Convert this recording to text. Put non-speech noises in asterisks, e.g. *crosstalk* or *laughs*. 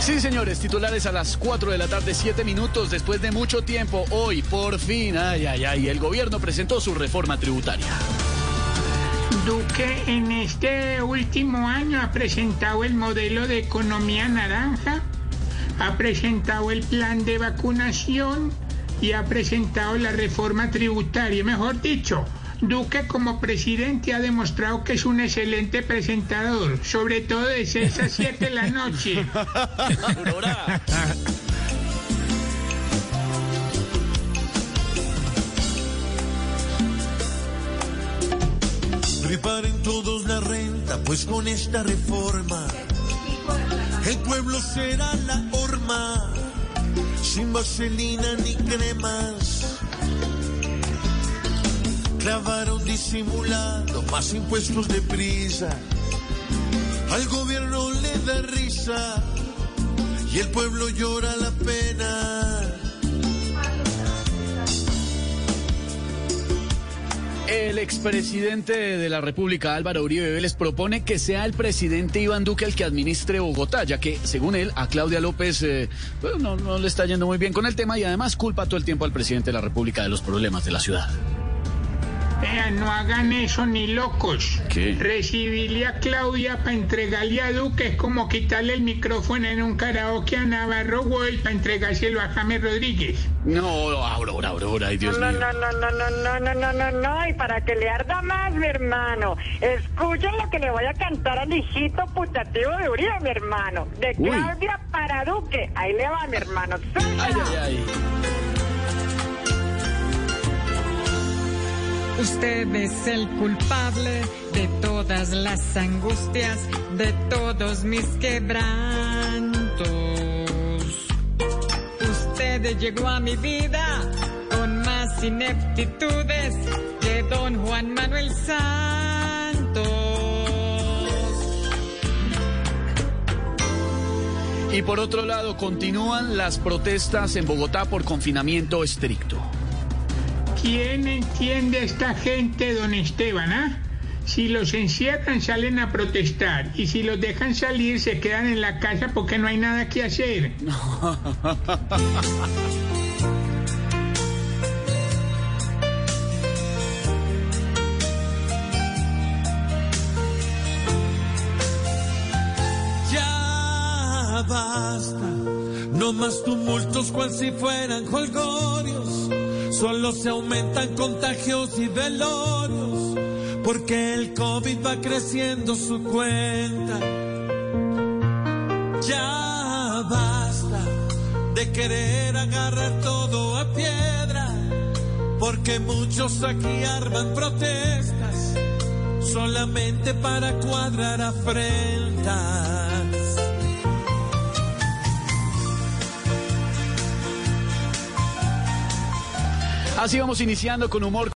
Sí, señores, titulares a las 4 de la tarde, 7 minutos después de mucho tiempo. Hoy, por fin, ay, ay, ay, el gobierno presentó su reforma tributaria. Duque en este último año ha presentado el modelo de economía naranja, ha presentado el plan de vacunación y ha presentado la reforma tributaria. Mejor dicho, Duque como presidente ha demostrado que es un excelente presentador, sobre todo de 6 a 7 de la noche. Aurora. Preparen todos la renta, pues con esta reforma el pueblo será la horma, sin vaselina ni cremas. Clavaron disimulado más impuestos de prisa, al gobierno le da risa y el pueblo llora la pena. El expresidente de la República, Álvaro Uribe Vélez, propone que sea el presidente Iván Duque el que administre Bogotá, ya que, según él, a Claudia López eh, pues, no, no le está yendo muy bien con el tema y además culpa todo el tiempo al presidente de la República de los problemas de la ciudad. Vean, no hagan eso ni locos. ¿Qué? Recibirle a Claudia para entregarle a Duque es como quitarle el micrófono en un karaoke a Navarro Güey para entregárselo a James Rodríguez. No, Aurora, Aurora, ay Dios No, mío. no, no, no, no, no, no, no, no, no, y para que le arda más, mi hermano, escuchen lo que le voy a cantar al hijito putativo de Uribe, mi hermano, de Uy. Claudia para Duque, ahí le va, mi hermano, Ay, ay, ay. Usted es el culpable de todas las angustias, de todos mis quebrantos. Usted llegó a mi vida con más ineptitudes que don Juan Manuel Santos. Y por otro lado, continúan las protestas en Bogotá por confinamiento estricto. ¿Quién entiende a esta gente, don Esteban, ah? Si los encierran salen a protestar y si los dejan salir se quedan en la casa porque no hay nada que hacer. *laughs* Ya basta, no más tumultos cual si fueran holgorios, solo se aumentan contagios y velorios, porque el COVID va creciendo su cuenta. Ya basta de querer agarrar todo a piedra, porque muchos aquí arman protestas solamente para cuadrar afrentas. Así vamos iniciando con humor.